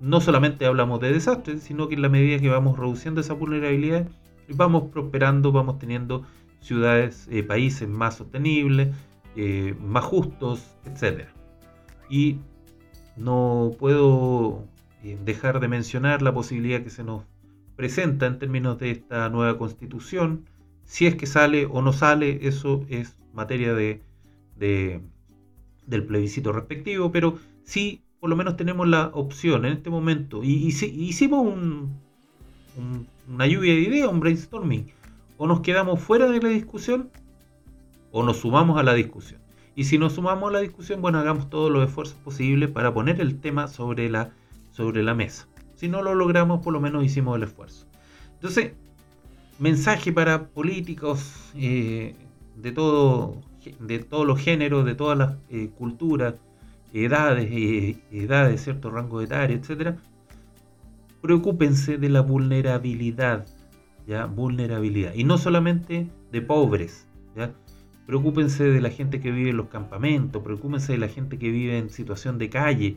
no solamente hablamos de desastres, sino que en la medida que vamos reduciendo esa vulnerabilidad, vamos prosperando, vamos teniendo ciudades, eh, países más sostenibles, eh, más justos, etc. Y no puedo eh, dejar de mencionar la posibilidad que se nos presenta en términos de esta nueva constitución. Si es que sale o no sale, eso es materia de, del plebiscito respectivo, pero sí por lo menos tenemos la opción en este momento. Y, hicimos una lluvia de ideas, un brainstorming. O nos quedamos fuera de la discusión o nos sumamos a la discusión. Y si nos sumamos a la discusión, bueno, hagamos todos los esfuerzos posibles para poner el tema sobre la, sobre la mesa. Si no lo logramos, por lo menos hicimos el esfuerzo. Entonces, mensaje para políticos eh, de, todo, de todos los géneros, de todas las eh, culturas, edades, eh, edades, cierto rango etario, etcétera. Preocúpense de la vulnerabilidad, ya vulnerabilidad y no solamente de pobres, ya Preocúpense de la gente que vive en los campamentos, preocúpense de la gente que vive en situación de calle,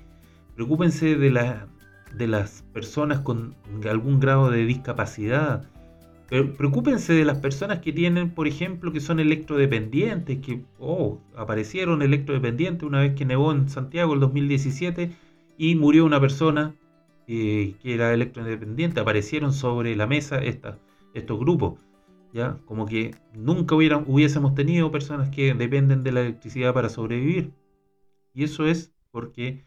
preocúpense de, de las personas con algún grado de discapacidad, preocúpense de las personas que tienen, por ejemplo, que son electrodependientes, que oh, aparecieron electrodependientes una vez que nevó en Santiago el 2017 y murió una persona eh, que era electrodependiente, aparecieron sobre la mesa estos grupos. ¿ya? Como que nunca hubiésemos tenido personas que dependen de la electricidad para sobrevivir. Y eso es porque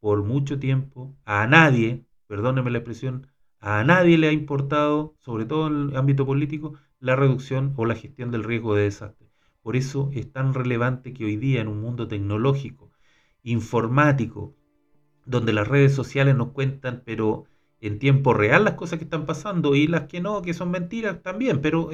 por mucho tiempo a nadie, perdónenme la expresión, a nadie le ha importado, sobre todo en el ámbito político, la reducción o la gestión del riesgo de desastre. Por eso es tan relevante que hoy día en un mundo tecnológico, informático, donde las redes sociales nos cuentan, pero en tiempo real las cosas que están pasando y las que no, que son mentiras también, pero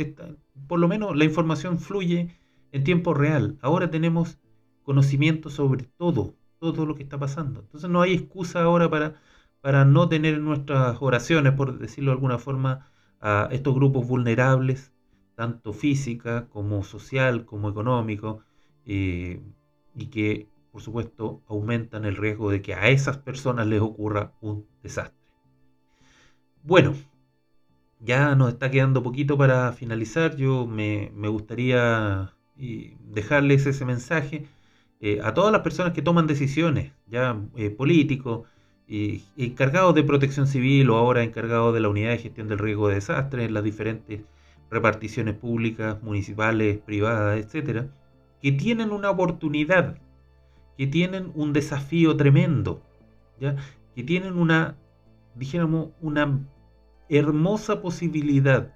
por lo menos la información fluye en tiempo real. Ahora tenemos conocimiento sobre todo, todo lo que está pasando. Entonces no hay excusa ahora para, para no tener en nuestras oraciones, por decirlo de alguna forma, a estos grupos vulnerables, tanto física como social, como económico, eh, y que por supuesto aumentan el riesgo de que a esas personas les ocurra un desastre. Bueno, ya nos está quedando poquito para finalizar. Yo me, gustaría dejarles ese mensaje eh, a todas las personas que toman decisiones, ya eh, políticos, y encargados de protección civil o ahora encargados de la unidad de gestión del riesgo de desastres en las diferentes reparticiones públicas, municipales, privadas, etcétera, que tienen una oportunidad, que tienen un desafío tremendo, ¿ya? que tienen una, dijéramos, una hermosa posibilidad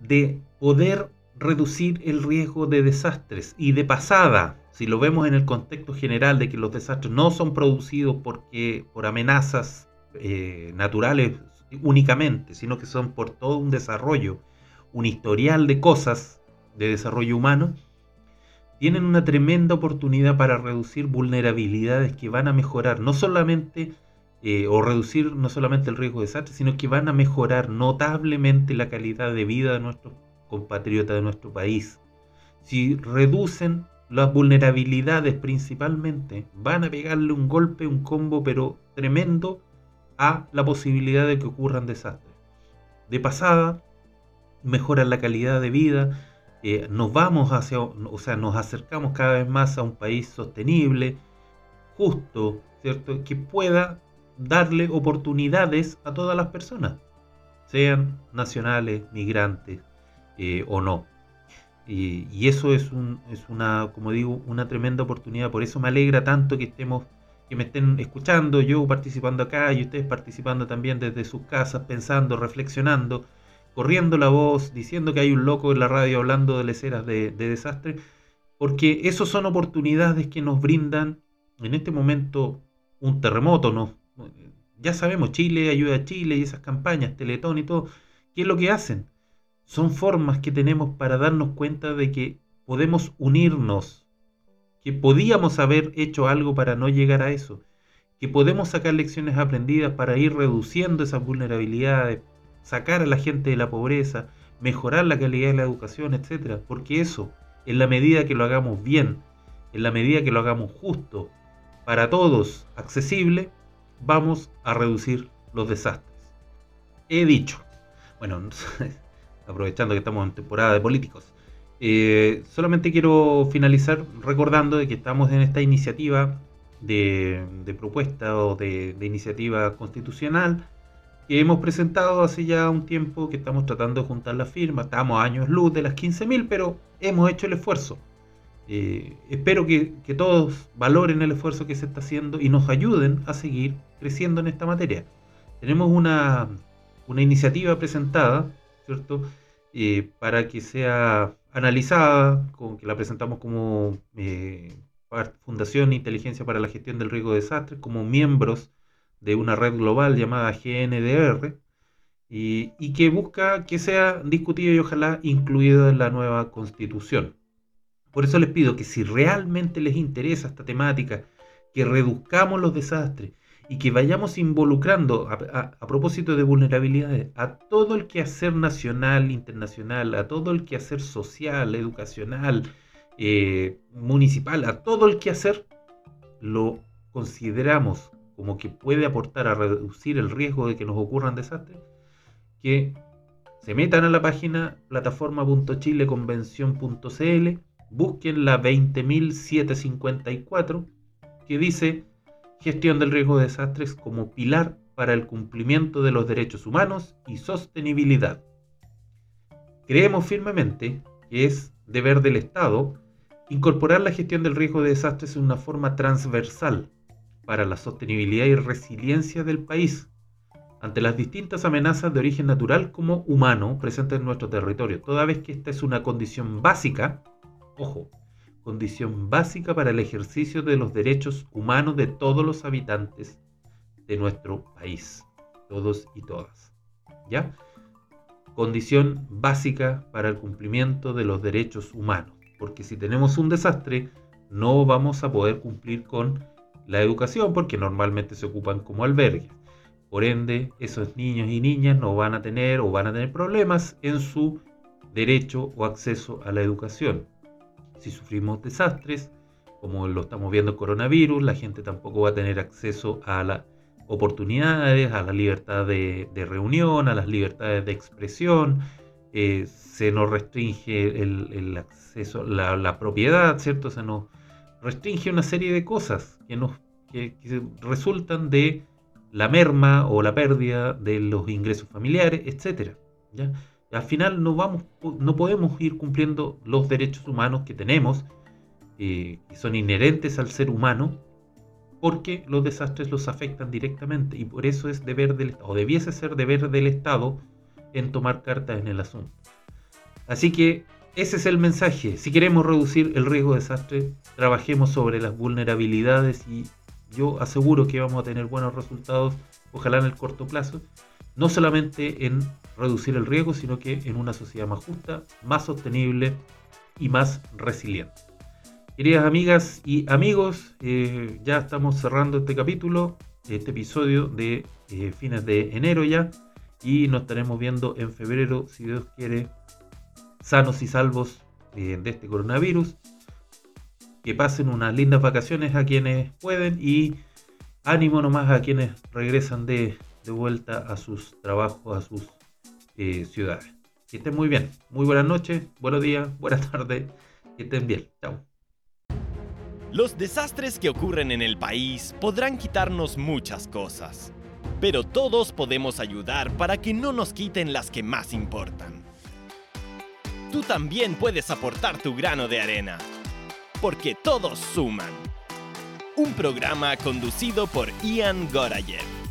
de poder reducir el riesgo de desastres y de pasada, si lo vemos en el contexto general de que los desastres no son producidos porque, por amenazas eh, naturales únicamente, sino que son por todo un desarrollo, un historial de cosas de desarrollo humano, tienen una tremenda oportunidad para reducir vulnerabilidades que van a mejorar no solamente eh, o reducir no solamente el riesgo de desastre, sino que van a mejorar notablemente la calidad de vida de nuestros compatriotas de nuestro país. Si reducen las vulnerabilidades principalmente, van a pegarle un golpe, un combo, pero tremendo a la posibilidad de que ocurran desastres. De pasada, mejoran la calidad de vida, eh, nos vamos hacia, o sea, nos acercamos cada vez más a un país sostenible, justo, ¿cierto? Que pueda darle oportunidades a todas las personas, sean nacionales, migrantes eh, o no. Y, eso es, un, es una, como digo, una tremenda oportunidad. Por eso me alegra tanto que estemos, que me estén escuchando, yo participando acá y ustedes participando también desde sus casas, pensando, reflexionando, corriendo la voz, diciendo que hay un loco en la radio hablando de leceras de, de desastre, porque esos son oportunidades que nos brindan en este momento un terremoto, ¿no? ya sabemos, Chile ayuda a Chile y esas campañas, Teletón y todo, ¿qué es lo que hacen? Son formas que tenemos para darnos cuenta de que podemos unirnos, que podíamos haber hecho algo para no llegar a eso, que podemos sacar lecciones aprendidas para ir reduciendo esas vulnerabilidades, sacar a la gente de la pobreza, mejorar la calidad de la educación, etcétera, porque eso, en la medida que lo hagamos bien, en la medida que lo hagamos justo, para todos accesible, vamos a reducir los desastres. He dicho, bueno, aprovechando que estamos en temporada de políticos, eh, solamente quiero finalizar recordando de que estamos en esta iniciativa de, propuesta o de, iniciativa constitucional que hemos presentado hace ya un tiempo que estamos tratando de juntar la firma, estamos a años luz de las 15.000, pero hemos hecho el esfuerzo. Eh, espero que, todos valoren el esfuerzo que se está haciendo y nos ayuden a seguir creciendo en esta materia. Tenemos una, iniciativa presentada, ¿cierto? Eh, para que sea analizada, con, que la presentamos como eh, Fundación Inteligencia para la Gestión del Riesgo de Desastres, como miembros de una red global llamada GNDR, y, que busca que sea discutida y ojalá incluida en la nueva constitución. Por eso les pido que si realmente les interesa esta temática, que reduzcamos los desastres y que vayamos involucrando, a, propósito de vulnerabilidades, a todo el quehacer nacional, internacional, a todo el quehacer social, educacional, eh, municipal, a todo el quehacer, lo consideramos como que puede aportar a reducir el riesgo de que nos ocurran desastres, que se metan a la página plataforma.chileconvención.cl busquen la 20.754 que dice gestión del riesgo de desastres como pilar para el cumplimiento de los derechos humanos y sostenibilidad. Creemos firmemente que es deber del Estado incorporar la gestión del riesgo de desastres en una forma transversal para la sostenibilidad y resiliencia del país ante las distintas amenazas de origen natural como humano presentes en nuestro territorio, toda vez que esta es una condición básica ojo, condición básica para el ejercicio de los derechos humanos de todos los habitantes de nuestro país. todos y todas. ¿Ya? Condición básica para el cumplimiento de los derechos humanos. Porque si tenemos un desastre, no vamos a poder cumplir con la educación porque normalmente se ocupan como albergues. Por ende, esos niños y niñas no van a tener o van a tener problemas en su derecho o acceso a la educación. Si sufrimos desastres, como lo estamos viendo coronavirus, la gente tampoco va a tener acceso a las oportunidades, a la libertad de, reunión, a las libertades de expresión, eh, se nos restringe el, acceso, la, la, propiedad, ¿cierto? Se nos restringe una serie de cosas que, nos, que, resultan de la merma o la pérdida de los ingresos familiares, etc. ¿ya? Al final no, vamos, no podemos ir cumpliendo los derechos humanos que tenemos que son inherentes al ser humano, porque los desastres los afectan directamente y por eso es deber del o debiese ser deber del Estado en tomar cartas en el asunto. Así que ese es el mensaje. Si queremos reducir el riesgo de desastre, trabajemos sobre las vulnerabilidades y yo aseguro que vamos a tener buenos resultados, ojalá en el corto plazo, no solamente en reducir el riesgo, sino que en una sociedad más justa, más sostenible y más resiliente. Queridas amigas y amigos, eh, ya estamos cerrando este capítulo, este episodio de eh, fines de enero ya, y nos estaremos viendo en febrero, si Dios quiere, sanos y salvos eh, de este coronavirus. Que pasen unas lindas vacaciones a quienes pueden y ánimo nomás a quienes regresan de, de vuelta a sus trabajos, a sus ciudades. Que estén muy bien. Muy buenas noches, buenos días, buenas tardes. Que estén bien. Chao. Los desastres que ocurren en el país podrán quitarnos muchas cosas, pero todos podemos ayudar para que no nos quiten las que más importan. Tú también puedes aportar tu grano de arena, porque todos suman. Un programa conducido por Ian Gorayev.